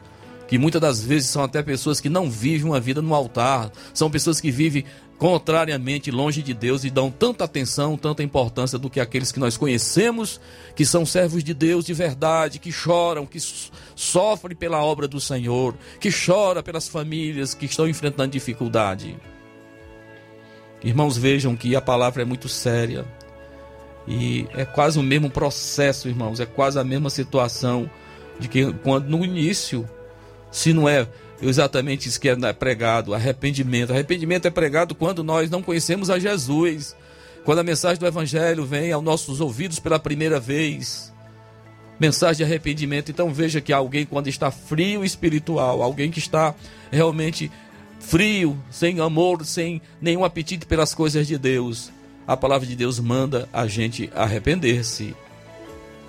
que muitas das vezes são até pessoas que não vivem uma vida no altar, são pessoas que vivem contrariamente longe de Deus e dão tanta atenção, tanta importância do que aqueles que nós conhecemos, que são servos de Deus de verdade, que choram, que sofrem pela obra do Senhor, que choram pelas famílias que estão enfrentando dificuldade. Irmãos, vejam que a palavra é muito séria. E é quase o mesmo processo, irmãos, é quase a mesma situação de que quando no início, se não é exatamente isso que é pregado, arrependimento. Arrependimento é pregado quando nós não conhecemos a Jesus, quando a mensagem do Evangelho vem aos nossos ouvidos pela primeira vez. Mensagem de arrependimento. Então veja que alguém quando está frio espiritual, alguém que está realmente frio, sem amor, sem nenhum apetite pelas coisas de Deus, a palavra de Deus manda a gente arrepender-se.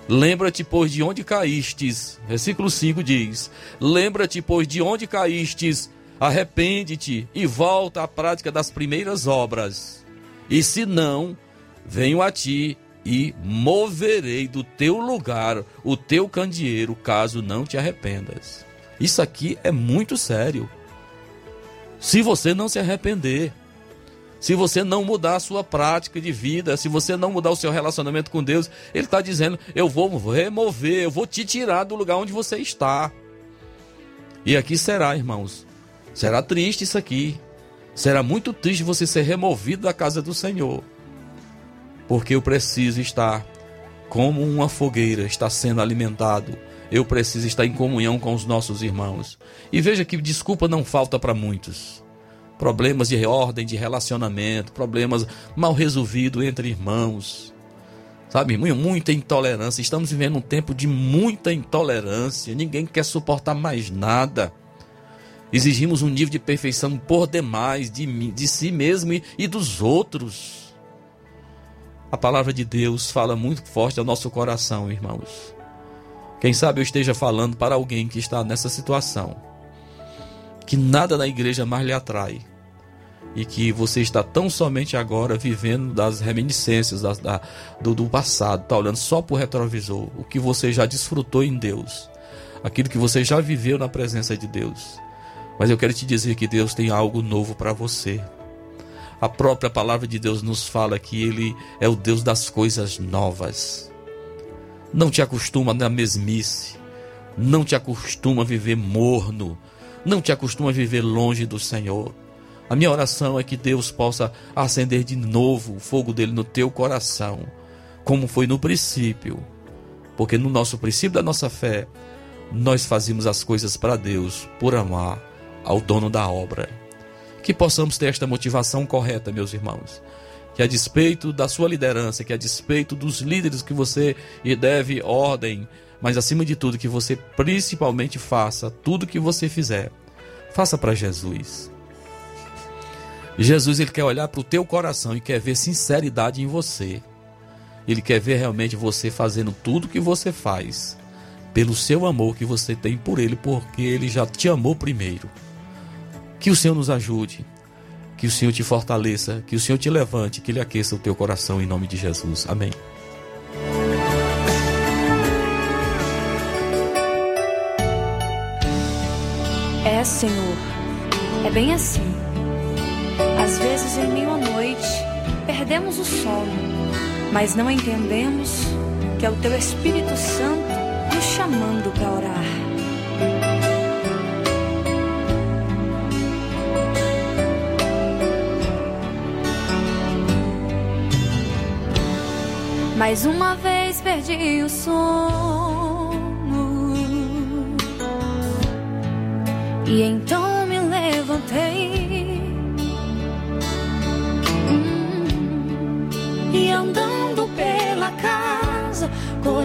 Lembra-te, pois, de onde caístes. Versículo 5 diz: Lembra-te, pois, de onde caístes, arrepende-te e volta à prática das primeiras obras. E se não, venho a ti e moverei do teu lugar o teu candeeiro, caso não te arrependas. Isso aqui é muito sério. Se você não se arrepender, se você não mudar a sua prática de vida, se você não mudar o seu relacionamento com Deus, Ele está dizendo: eu vou remover, eu vou te tirar do lugar onde você está. E aqui será, irmãos. Será triste isso aqui. Será muito triste você ser removido da casa do Senhor. Porque eu preciso estar como uma fogueira, está sendo alimentado. Eu preciso estar em comunhão com os nossos irmãos. E veja que desculpa não falta para muitos problemas de ordem de relacionamento, problemas mal resolvidos entre irmãos. Sabe, muita intolerância. Estamos vivendo um tempo de muita intolerância. Ninguém quer suportar mais nada. Exigimos um nível de perfeição por demais de, de si mesmo e, e dos outros. A palavra de Deus fala muito forte ao nosso coração, irmãos. Quem sabe eu esteja falando para alguém que está nessa situação. Que nada na igreja mais lhe atrai e que você está tão somente agora vivendo das reminiscências da, da, do, do passado, está olhando só para o retrovisor, o que você já desfrutou em Deus, aquilo que você já viveu na presença de Deus. Mas eu quero te dizer que Deus tem algo novo para você. A própria palavra de Deus nos fala que Ele é o Deus das coisas novas. Não te acostuma na mesmice. Não te acostuma a viver morno. Não te acostuma a viver longe do Senhor. A minha oração é que Deus possa acender de novo o fogo dele no teu coração, como foi no princípio. Porque no nosso princípio da nossa fé, nós fazemos as coisas para Deus, por amar ao dono da obra. Que possamos ter esta motivação correta, meus irmãos. Que a despeito da sua liderança, que a despeito dos líderes que você deve ordem, mas acima de tudo que você principalmente faça tudo que você fizer, faça para Jesus. Jesus ele quer olhar para o teu coração e quer ver sinceridade em você. Ele quer ver realmente você fazendo tudo que você faz pelo seu amor que você tem por ele, porque ele já te amou primeiro. Que o Senhor nos ajude, que o Senhor te fortaleça, que o Senhor te levante, que ele aqueça o teu coração em nome de Jesus. Amém. É, Senhor, é bem assim. Vezes, em meio à noite, perdemos o sono, mas não entendemos que é o Teu Espírito Santo nos chamando para orar. Mais uma vez perdi o sono e então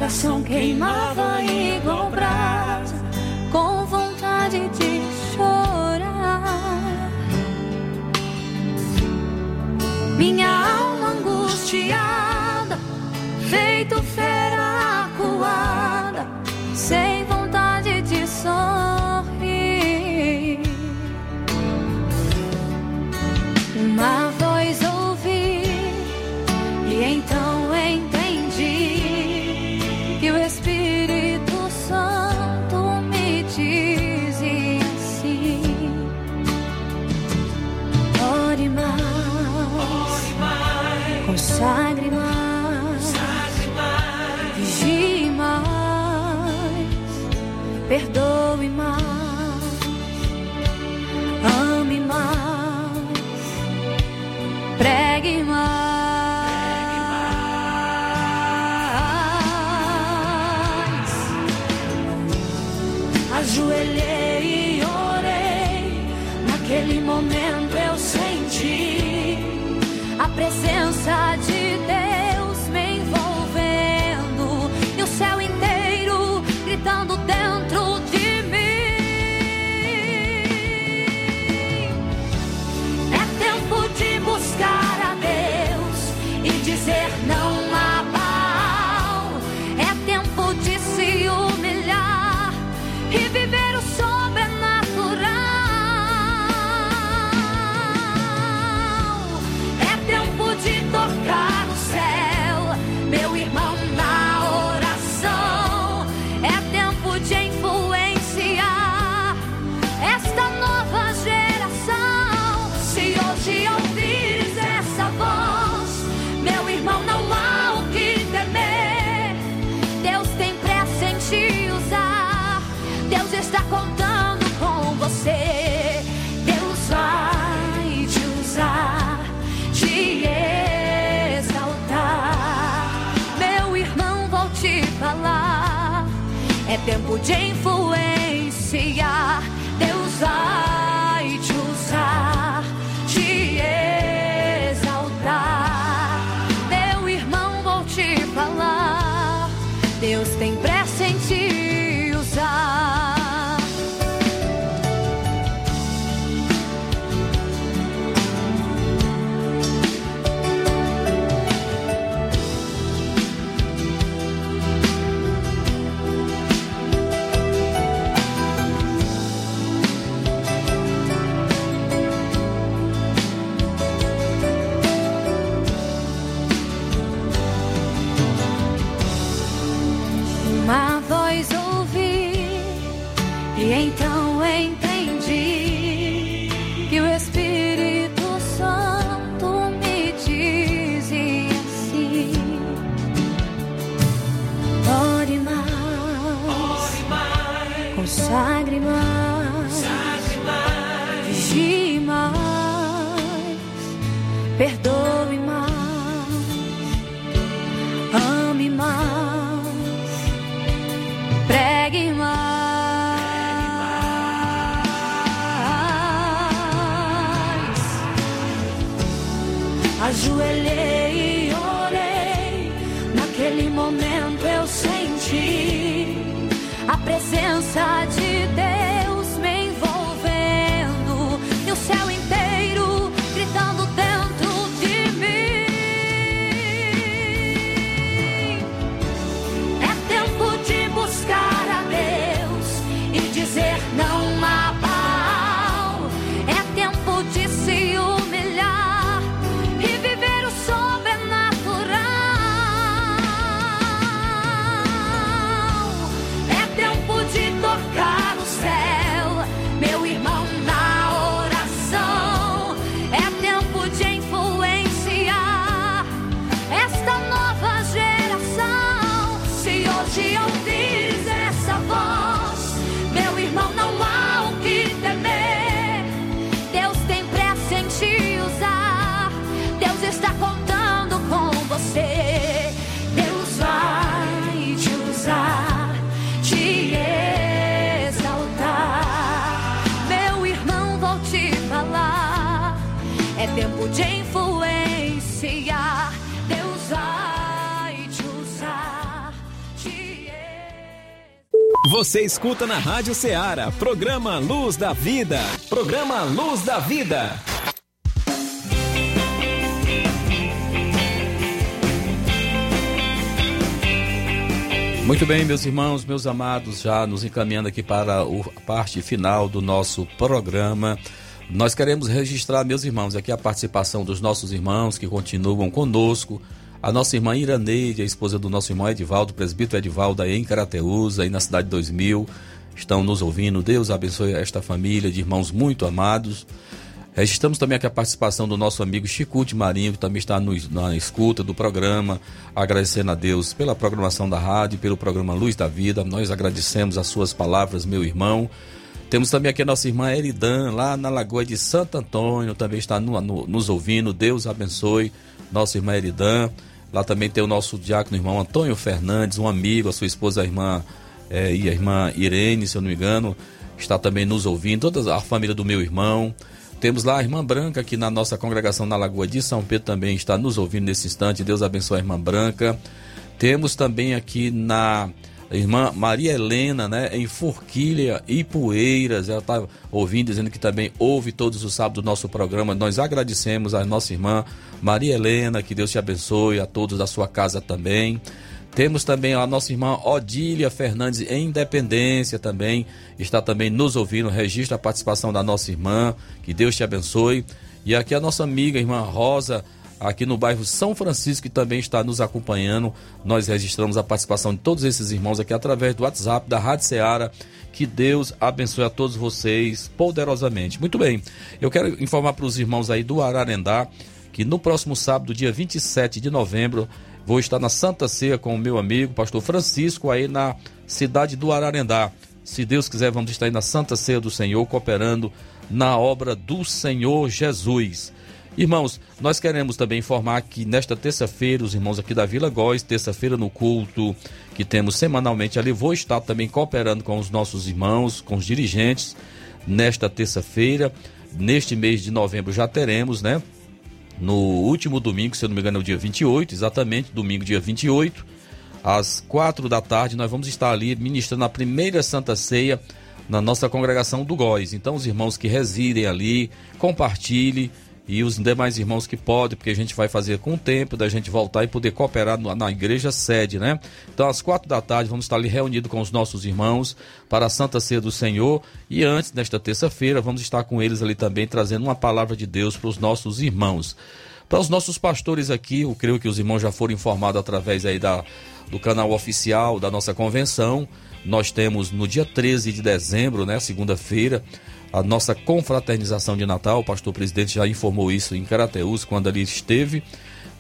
coração queimava igual brasa, com vontade de chorar. Minha Deus está contando com você. Deus vai te usar, te exaltar. Meu irmão, vou te falar. É tempo de influenciar. Você escuta na Rádio Ceará, programa Luz da Vida. Programa Luz da Vida. Muito bem, meus irmãos, meus amados, já nos encaminhando aqui para a parte final do nosso programa. Nós queremos registrar, meus irmãos, aqui a participação dos nossos irmãos que continuam conosco. A nossa irmã Iraneide, a esposa do nosso irmão Edivaldo, presbítero Edivaldo, aí em Carateús, aí na cidade 2000, estão nos ouvindo. Deus abençoe esta família de irmãos muito amados. Registramos também aqui a participação do nosso amigo Chicute Marinho, que também está no- na escuta do programa, agradecendo a Deus pela programação da rádio, pelo programa Luz da Vida. Nós agradecemos as suas palavras, meu irmão. Temos também aqui a nossa irmã Eridan, lá na Lagoa de Santo Antônio, também está no- no- nos ouvindo. Deus abençoe nossa irmã Eridan. Lá também tem o nosso diácono irmão Antônio Fernandes, um amigo, a sua esposa, a irmã eh, e a irmã Irene, se eu não me engano, está também nos ouvindo. Toda a família do meu irmão. Temos lá a irmã Branca, que na nossa congregação na Lagoa de São Pedro também está nos ouvindo nesse instante. Deus abençoe a irmã Branca. Temos também aqui na irmã Maria Helena, né, em Forquilha e Poeiras. Ela está ouvindo, dizendo que também ouve todos os sábados o nosso programa. Nós agradecemos a nossa irmã Maria Helena, que Deus te abençoe, a todos da sua casa também. Temos também a nossa irmã Odília Fernandes em Independência também, está também nos ouvindo, registra a participação da nossa irmã, que Deus te abençoe. E aqui a nossa amiga, irmã Rosa, aqui no bairro São Francisco, que também está nos acompanhando. Nós registramos a participação de todos esses irmãos aqui através do WhatsApp da Rádio Ceará. Que Deus abençoe a todos vocês poderosamente. Muito bem, eu quero informar para os irmãos aí do Ararendá que no próximo sábado, dia 27 de novembro, vou estar na Santa Ceia com o meu amigo, pastor Francisco, aí na cidade do Ararendá. Se Deus quiser, vamos estar aí na Santa Ceia do Senhor, cooperando na obra do Senhor Jesus. Irmãos, nós queremos também informar que nesta terça-feira, os irmãos aqui da Vila Góis, terça-feira no culto que temos semanalmente ali, vou estar também cooperando com os nossos irmãos, com os dirigentes, nesta terça-feira. Neste mês de novembro já teremos, né? No último domingo, se eu não me engano, é o dia 28, exatamente, domingo, dia 28, às quatro da tarde, nós vamos estar ali ministrando a primeira Santa Ceia na nossa congregação do Góis. Então, os irmãos que residem ali, compartilhe e os demais irmãos que podem, porque a gente vai fazer com o tempo da gente voltar e poder cooperar na igreja sede, né? Então, às quatro da tarde, vamos estar ali reunidos com os nossos irmãos para a Santa Ceia do Senhor. E antes, nesta terça-feira, vamos estar com eles ali também, trazendo uma palavra de Deus para os nossos irmãos. Para os nossos pastores aqui, eu creio que os irmãos já foram informados através aí da, do canal oficial da nossa convenção. Nós temos no dia 13 de dezembro, né, segunda-feira, a nossa confraternização de Natal. O pastor presidente já informou isso em Carateus, quando ali esteve,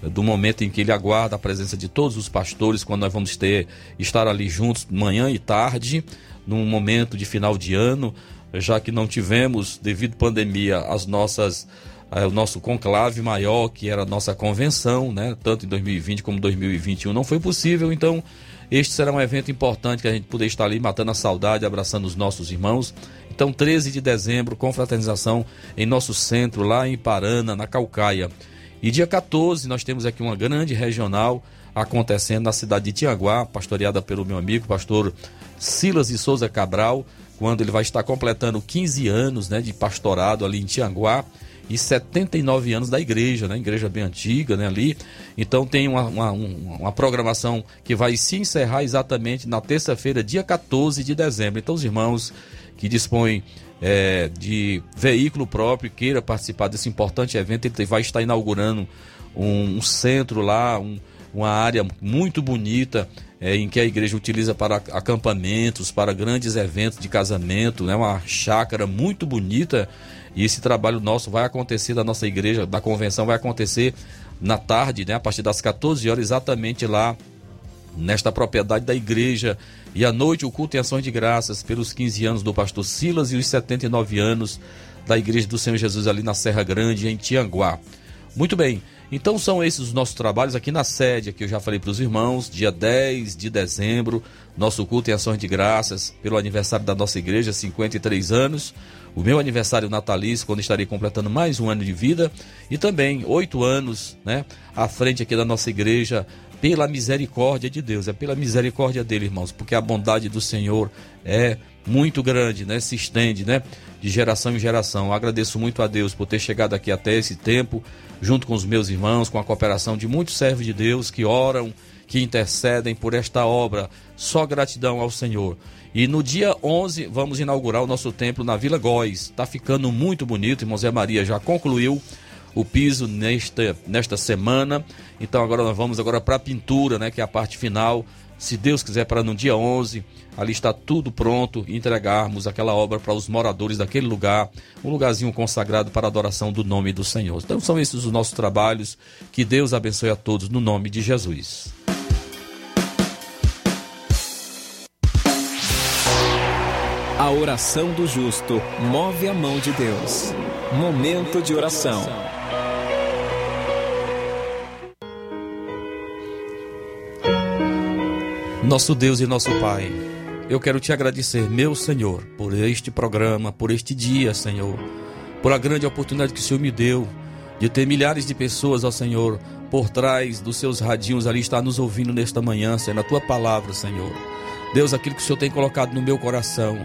do momento em que ele aguarda a presença de todos os pastores, quando nós vamos ter estar ali juntos manhã e tarde, num momento de final de ano, já que não tivemos, devido à pandemia, as nossas eh, o nosso conclave maior, que era a nossa convenção, né, tanto em 2020 como 2021, não foi possível, então este será um evento importante que a gente poder estar ali matando a saudade, abraçando os nossos irmãos. Então, 13 de dezembro, confraternização em nosso centro, lá em Parana, na Calcaia. E dia 14 nós temos aqui uma grande regional acontecendo na cidade de Tianguá, pastoreada pelo meu amigo, pastor Silas de Souza Cabral, quando ele vai estar completando 15 anos né, de pastorado ali em Tianguá e 79 anos da igreja, né? Igreja bem antiga, né? Ali. Então tem uma, uma, uma programação que vai se encerrar exatamente na terça-feira, dia 14 de dezembro. Então, os irmãos que dispõem é, de veículo próprio queira participar desse importante evento, ele vai estar inaugurando um, um centro lá, um, uma área muito bonita é, em que a igreja utiliza para acampamentos, para grandes eventos de casamento, né? uma chácara muito bonita e esse trabalho nosso vai acontecer da nossa igreja, da convenção, vai acontecer na tarde, né, a partir das 14 horas, exatamente lá nesta propriedade da igreja. E à noite o culto em ações de graças pelos 15 anos do pastor Silas e os 79 anos da igreja do Senhor Jesus ali na Serra Grande, em Tianguá. Muito bem. Então são esses os nossos trabalhos aqui na sede, que eu já falei para os irmãos, dia 10 de dezembro, nosso culto em ações de graças pelo aniversário da nossa igreja, 53 anos o meu aniversário natalício, quando estarei completando mais um ano de vida, e também oito anos, né, à frente aqui da nossa igreja, pela misericórdia de Deus, é pela misericórdia dele, irmãos, porque a bondade do Senhor é muito grande, né, se estende, né, de geração em geração. Eu agradeço muito a Deus por ter chegado aqui até esse tempo, junto com os meus irmãos, com a cooperação de muitos servos de Deus que oram, que intercedem por esta obra. Só gratidão ao Senhor. E no dia 11 vamos inaugurar o nosso templo na Vila Góis. Está ficando muito bonito, irmão Zé Maria já concluiu o piso nesta, nesta semana. Então agora nós vamos agora para a pintura, né, que é a parte final. Se Deus quiser para no dia 11, ali está tudo pronto entregarmos aquela obra para os moradores daquele lugar, um lugarzinho consagrado para a adoração do nome do Senhor. Então são esses os nossos trabalhos. Que Deus abençoe a todos no nome de Jesus. A oração do justo move a mão de Deus. Momento de oração. Nosso Deus e nosso Pai, eu quero te agradecer, meu Senhor, por este programa, por este dia, Senhor, por a grande oportunidade que o Senhor me deu de ter milhares de pessoas, ó Senhor, por trás dos seus radinhos ali, estar nos ouvindo nesta manhã, Senhor, na tua palavra, Senhor. Deus, aquilo que o Senhor tem colocado no meu coração,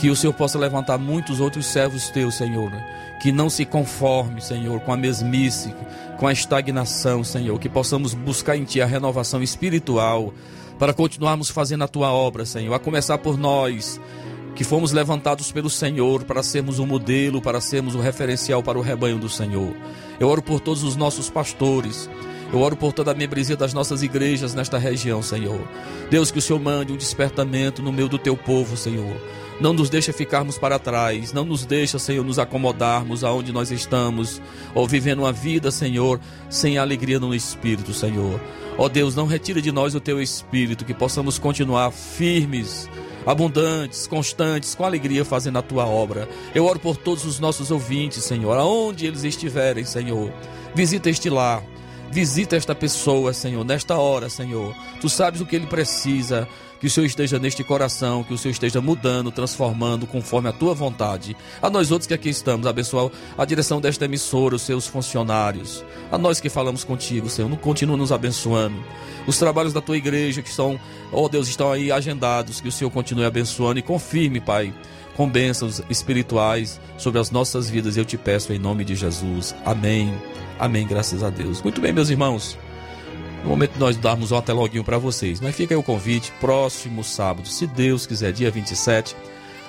que o Senhor possa levantar muitos outros servos teus, Senhor. Que não se conforme, Senhor, com a mesmice, com a estagnação, Senhor. Que possamos buscar em Ti a renovação espiritual para continuarmos fazendo a Tua obra, Senhor. A começar por nós, que fomos levantados pelo Senhor para sermos um modelo, para sermos um referencial para o rebanho do Senhor. Eu oro por todos os nossos pastores. Eu oro por toda a membresia das nossas igrejas nesta região, Senhor. Deus, que o Senhor mande um despertamento no meio do teu povo, Senhor não nos deixa ficarmos para trás, não nos deixa, Senhor, nos acomodarmos aonde nós estamos, ou vivendo uma vida, Senhor, sem alegria no Espírito, Senhor. Ó Deus, não retira de nós o teu Espírito, que possamos continuar firmes, abundantes, constantes, com alegria fazendo a tua obra. Eu oro por todos os nossos ouvintes, Senhor, aonde eles estiverem, Senhor. Visita este lar, visita esta pessoa, Senhor, nesta hora, Senhor. Tu sabes o que ele precisa. Que o Senhor esteja neste coração, que o Senhor esteja mudando, transformando conforme a tua vontade. A nós outros que aqui estamos, abençoar a direção desta emissora, os seus funcionários. A nós que falamos contigo, Senhor, continua nos abençoando. Os trabalhos da tua igreja que estão, oh Deus, estão aí agendados, que o Senhor continue abençoando e confirme, Pai, com bênçãos espirituais sobre as nossas vidas. Eu te peço em nome de Jesus. Amém. Amém, graças a Deus. Muito bem, meus irmãos. No momento de nós darmos um até loguinho para vocês. Mas fica aí o convite, próximo sábado, se Deus quiser, dia 27.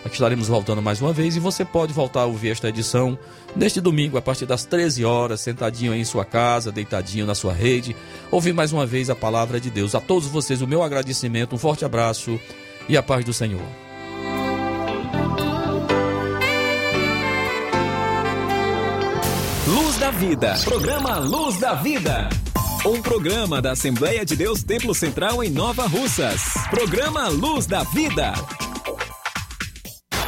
Aqui estaremos voltando mais uma vez e você pode voltar a ouvir esta edição neste domingo, a partir das 13 horas, sentadinho aí em sua casa, deitadinho na sua rede, ouvir mais uma vez a palavra de Deus. A todos vocês, o meu agradecimento, um forte abraço e a paz do Senhor. Luz da Vida, programa Luz da Vida. Um programa da Assembleia de Deus Templo Central em Nova Russas. Programa Luz da Vida.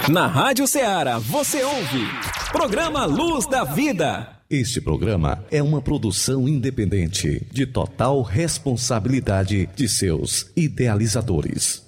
Na Rádio Ceará, você ouve. Programa Luz da Vida. Este programa é uma produção independente, de total responsabilidade de seus idealizadores.